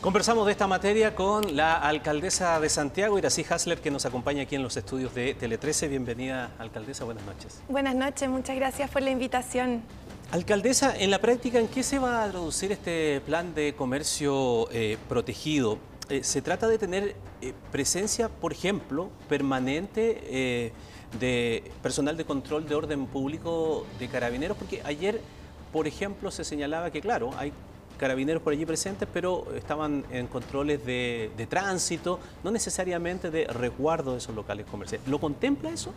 Conversamos de esta materia con la alcaldesa de Santiago, Irací Hasler, que nos acompaña aquí en los estudios de Tele 13. Bienvenida, alcaldesa, buenas noches. Buenas noches, muchas gracias por la invitación. Alcaldesa, en la práctica, ¿en qué se va a traducir este plan de comercio eh, protegido? Eh, ¿Se trata de tener eh, presencia, por ejemplo, permanente de personal de control de orden público de carabineros? Porque ayer, por ejemplo, se señalaba que, claro, hay carabineros por allí presentes, pero estaban en controles de, tránsito, no necesariamente de resguardo de esos locales comerciales. ¿Lo contempla eso?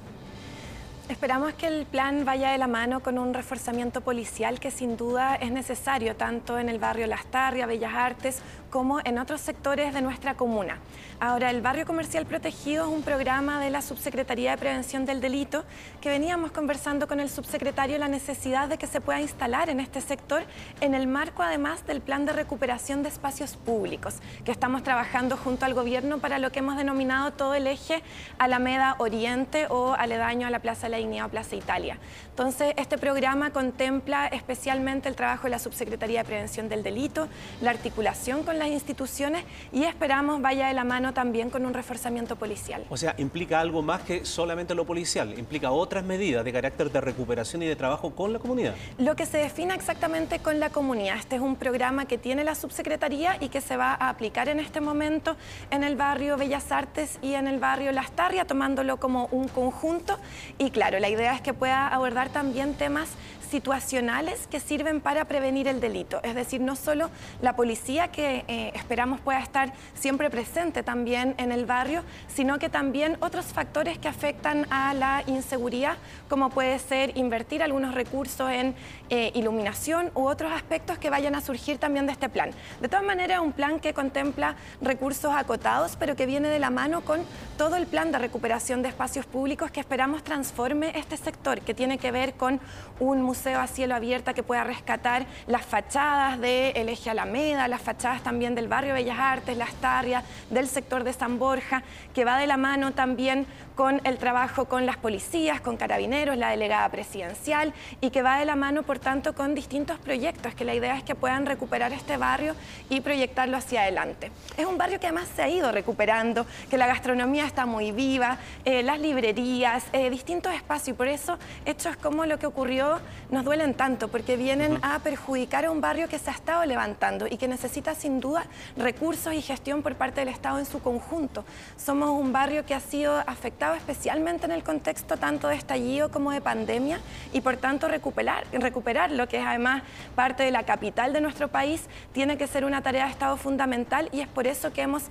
Esperamos que el plan vaya de la mano con un reforzamiento policial que sin duda es necesario tanto en el barrio Las Tarrias, Bellas Artes, como en otros sectores de nuestra comuna. Ahora, el barrio comercial protegido es un programa de la Subsecretaría de Prevención del Delito que veníamos conversando con el subsecretario la necesidad de que se pueda instalar en este sector en el marco además del plan de recuperación de espacios públicos que estamos trabajando junto al gobierno para lo que hemos denominado todo el eje Alameda Oriente o aledaño a la Plaza de la Dignidad Plaza Italia. Entonces, este programa contempla especialmente el trabajo de la Subsecretaría de Prevención del Delito, la articulación con las instituciones y esperamos vaya de la mano también con un reforzamiento policial. O sea, implica algo más que solamente lo policial, implica otras medidas de carácter de recuperación y de trabajo con la comunidad. Lo que se define exactamente con la comunidad. Este es un programa que tiene la subsecretaría y que se va a aplicar en este momento en el barrio Bellas Artes y en el barrio Las Tarrias, tomándolo como un conjunto. Y claro, la idea es que pueda abordar también temas situacionales que sirven para prevenir el delito. Es decir, no solo la policía que eh, esperamos pueda estar siempre presente también en el barrio, sino que también otros factores que afectan a la inseguridad, como puede ser invertir algunos recursos en eh, iluminación u otros aspectos que vayan a surgir también de este plan. De todas maneras, un plan que contempla recursos acotados, pero que viene de la mano con todo el plan de recuperación de espacios públicos que esperamos transforme este sector, que tiene que ver con un museo a cielo abierto que pueda rescatar las fachadas del eje Alameda, las fachadas también del barrio Bellas Artes, Las Tarrias, del sector de San Borja, que va de la mano también con el trabajo con las policías, con carabineros, la delegada presidencial y que va de la mano, por tanto, con distintos proyectos, que la idea es que puedan recuperar este barrio y proyectarlo hacia adelante. Es un barrio que además se ha ido recuperando, que la gastronomía está muy viva, eh, las librerías, eh, distintos espacios y por eso hechos como lo que ocurrió nos duelen tanto, porque vienen a perjudicar a un barrio que se ha estado levantando y que necesita sin duda recursos y gestión por parte del Estado en su conjunto. Somos un barrio que ha sido afectado especialmente en el contexto tanto de estallido como de pandemia y por tanto recuperar, recuperar lo que es además parte de la capital de nuestro país tiene que ser una tarea de Estado fundamental y es por eso que hemos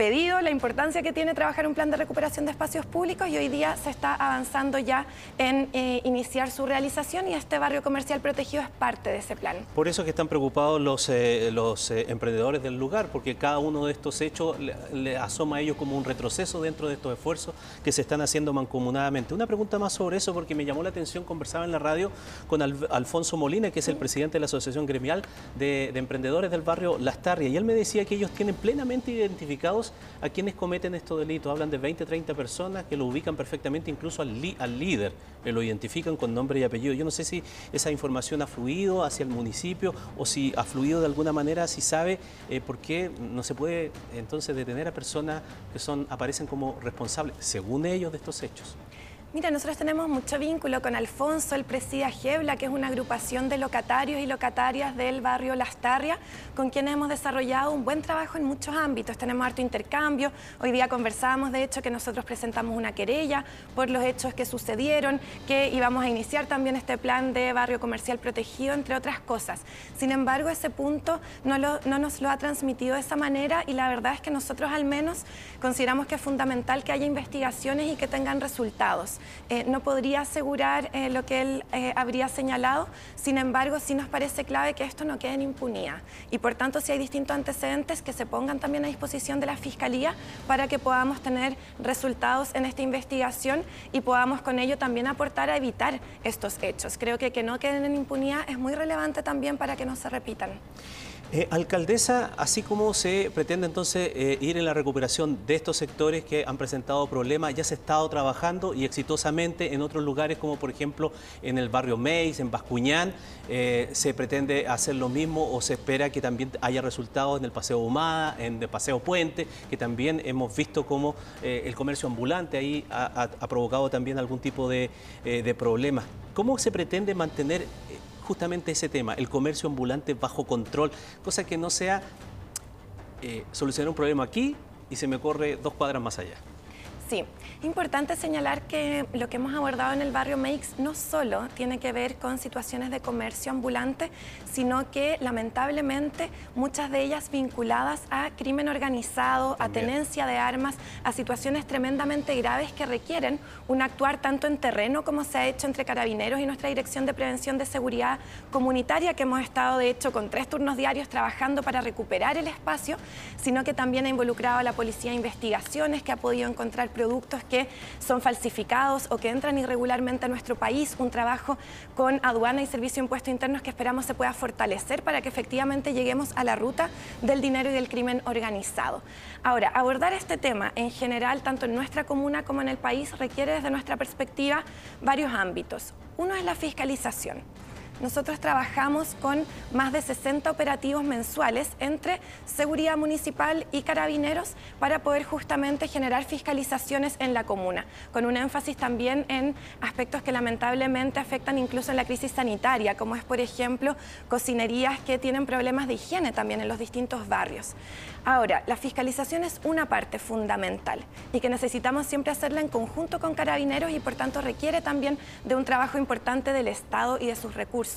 pedido, la importancia que tiene trabajar un plan de recuperación de espacios públicos y hoy día se está avanzando ya en eh, iniciar su realización y este barrio comercial protegido es parte de ese plan. Por eso que están preocupados los, eh, los eh, emprendedores del lugar, porque cada uno de estos hechos le, asoma a ellos como un retroceso dentro de estos esfuerzos que se están haciendo mancomunadamente. Una pregunta más sobre eso, porque me llamó la atención, conversaba en la radio con Alfonso Molina, que es el presidente de la Asociación Gremial de, de Emprendedores del barrio Las Tarrias, y él me decía que ellos tienen plenamente identificados a quienes cometen estos delitos. Hablan de 20, 30 personas que lo ubican perfectamente incluso al, líder, que lo identifican con nombre y apellido. Yo no sé si esa información ha fluido hacia el municipio o si ha fluido de alguna manera, si sabe eh, por qué no se puede entonces detener a personas que son aparecen como responsables, según ellos, de estos hechos. Mira, nosotros tenemos mucho vínculo con Alfonso, el presida Gebla, que es una agrupación de locatarios y locatarias del barrio Las Tarrias, con quienes hemos desarrollado un buen trabajo en muchos ámbitos. Tenemos harto intercambio. Hoy día conversábamos, de hecho, que nosotros presentamos una querella por los hechos que sucedieron, que íbamos a iniciar también este plan de barrio comercial protegido, entre otras cosas. Sin embargo, ese punto no, no nos lo ha transmitido de esa manera y la verdad es que nosotros al menos consideramos que es fundamental que haya investigaciones y que tengan resultados. Eh, no podría asegurar eh, lo que él eh, habría señalado, sin embargo, sí nos parece clave que esto no quede en impunidad. Y por tanto, si hay distintos antecedentes, que se pongan también a disposición de la Fiscalía para que podamos tener resultados en esta investigación y podamos con ello también aportar a evitar estos hechos. Creo que que no queden en impunidad es muy relevante también para que no se repitan. Eh, alcaldesa, así como se pretende entonces eh, ir en la recuperación de estos sectores que han presentado problemas, ya se ha estado trabajando y exitosamente en otros lugares como por ejemplo en el barrio Meis, en Bascuñán, eh, se pretende hacer lo mismo o se espera que también haya resultados en el Paseo Humada, en el Paseo Puente, que también hemos visto como el comercio ambulante ahí ha, provocado también algún tipo de, de problemas. ¿Cómo se pretende mantener justamente ese tema, el comercio ambulante bajo control, cosa que no sea eh, solucionar un problema aquí y se me corre dos cuadras más allá. Sí, importante señalar que lo que hemos abordado en el barrio Meix no solo tiene que ver con situaciones de comercio ambulante, sino que lamentablemente muchas de ellas vinculadas a crimen organizado, a tenencia de armas, a situaciones tremendamente graves que requieren un actuar tanto en terreno como se ha hecho entre carabineros y nuestra Dirección de Prevención de Seguridad Comunitaria, que hemos estado de hecho con tres turnos diarios trabajando para recuperar el espacio, sino que también ha involucrado a la Policía Investigaciones, que ha podido encontrar productos que son falsificados o que entran irregularmente a nuestro país, un trabajo con aduana y servicio de impuestos internos que esperamos se pueda fortalecer para que efectivamente lleguemos a la ruta del dinero y del crimen organizado. Ahora, abordar este tema en general, tanto en nuestra comuna como en el país, requiere desde nuestra perspectiva varios ámbitos. Uno es la fiscalización. Nosotros trabajamos con más de 60 operativos mensuales entre seguridad municipal y carabineros para poder justamente generar fiscalizaciones en la comuna, con un énfasis también en aspectos que lamentablemente afectan incluso en la crisis sanitaria, como es por ejemplo cocinerías que tienen problemas de higiene también en los distintos barrios. Ahora, la fiscalización es una parte fundamental y que necesitamos siempre hacerla en conjunto con carabineros y por tanto requiere también de un trabajo importante del Estado y de sus recursos.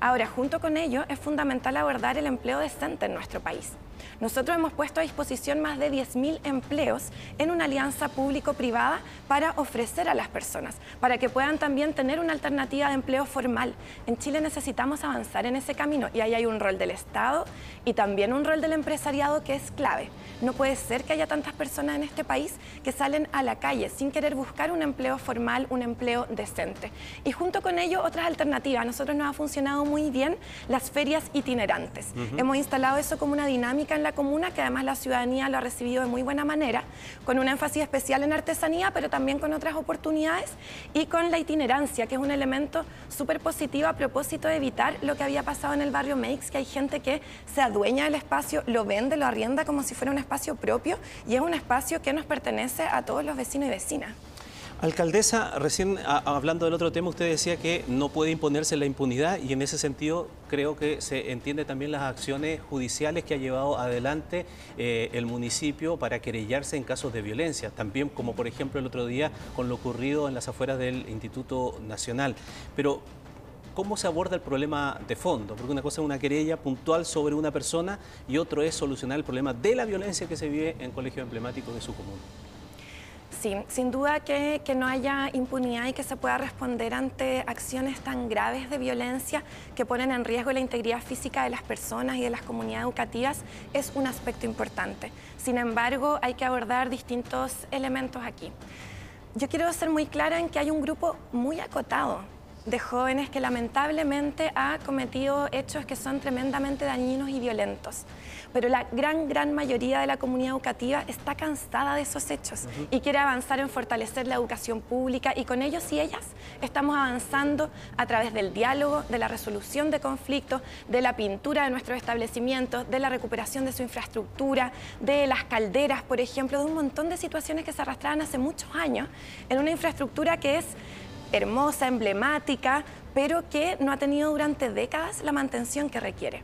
Ahora, junto con ello, es fundamental abordar el empleo decente en nuestro país. Nosotros hemos puesto a disposición más de 10.000 empleos en una alianza público-privada para ofrecer a las personas, para que puedan también tener una alternativa de empleo formal. En Chile necesitamos avanzar en ese camino y ahí hay un rol del Estado y también un rol del empresariado que es clave. No puede ser que haya tantas personas en este país que salen a la calle sin querer buscar un empleo formal, un empleo decente. Y junto con ello otras alternativas. Nosotros nos ha funcionado muy bien las ferias itinerantes. Hemos instalado eso como una dinámica en la comuna que además la ciudadanía lo ha recibido de muy buena manera, con un énfasis especial en artesanía, pero también con otras oportunidades y con la itinerancia, que es un elemento súper positivo a propósito de evitar lo que había pasado en el barrio Meix, que hay gente que se adueña del espacio, lo vende, lo arrienda como si fuera un espacio propio y es un espacio que nos pertenece a todos los vecinos y vecinas. Alcaldesa, recién hablando del otro tema, usted decía que no puede imponerse la impunidad y en ese sentido creo que se entiende también las acciones judiciales que ha llevado adelante eh, el municipio para querellarse en casos de violencia, también como por ejemplo el otro día con lo ocurrido en las afueras del Instituto Nacional. Pero ¿Cómo se aborda el problema de fondo? Porque una cosa es una querella puntual sobre una persona y otro es solucionar el problema de la violencia que se vive en colegios emblemáticos de su comuna. Sí, sin duda que, no haya impunidad y que se pueda responder ante acciones tan graves de violencia que ponen en riesgo la integridad física de las personas y de las comunidades educativas es un aspecto importante. Sin embargo, hay que abordar distintos elementos aquí. Yo quiero ser muy clara en que hay un grupo muy acotado de jóvenes que lamentablemente ha cometido hechos que son tremendamente dañinos y violentos. Pero la gran, gran mayoría de la comunidad educativa está cansada de esos hechos y quiere avanzar en fortalecer la educación pública y con ellos y ellas estamos avanzando a través del diálogo, de la resolución de conflictos, de la pintura de nuestros establecimientos, de la recuperación de su infraestructura, de las calderas, por ejemplo, de un montón de situaciones que se arrastraban hace muchos años en una infraestructura que es hermosa, emblemática, pero que no ha tenido durante décadas la mantención que requiere.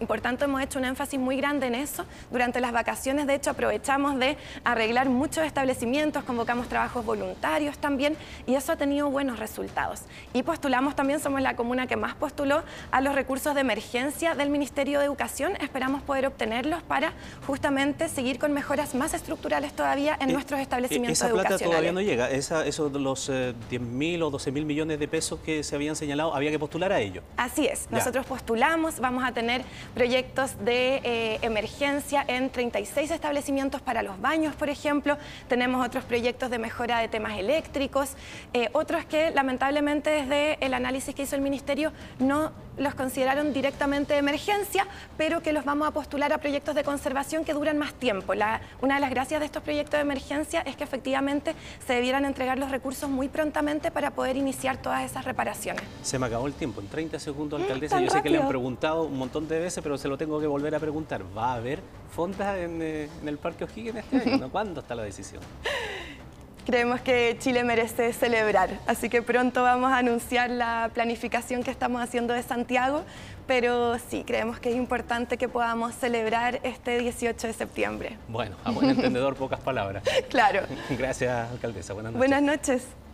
Y por tanto hemos hecho un énfasis muy grande en eso. Durante las vacaciones, de hecho, aprovechamos de arreglar muchos establecimientos, convocamos trabajos voluntarios también y eso ha tenido buenos resultados. Y postulamos también, somos la comuna que más postuló a los recursos de emergencia del Ministerio de Educación. Esperamos poder obtenerlos para justamente seguir con mejoras más estructurales todavía en eh, nuestros establecimientos esa plata todavía no llega. Esa, esos los eh, 10.000 o 12.000 millones de pesos que se habían señalado, había que postular a ellos. Así es. Nosotros postulamos, vamos a tener proyectos de eh, emergencia en 36 establecimientos para los baños, por ejemplo. Tenemos otros proyectos de mejora de temas eléctricos, eh, otros que lamentablemente desde el análisis que hizo el Ministerio no los consideraron directamente de emergencia, pero que los vamos a postular a proyectos de conservación que duran más tiempo. una de las gracias de estos proyectos de emergencia es que efectivamente se debieran entregar los recursos muy prontamente para poder iniciar todas esas reparaciones. Se me acabó el tiempo, en 30 segundos, mm, alcaldesa. Yo sé que le han preguntado un montón de veces, pero se lo tengo que volver a preguntar. ¿Va a haber fondas en, eh, el Parque O'Higgins este año? ¿Cuándo está la decisión? Creemos que Chile merece celebrar. Así que pronto vamos a anunciar la planificación que estamos haciendo de Santiago, pero sí, creemos que es importante que podamos celebrar este 18 de septiembre. Bueno, a buen entendedor, pocas palabras. Claro. Gracias, alcaldesa. Buenas noches. Buenas noches.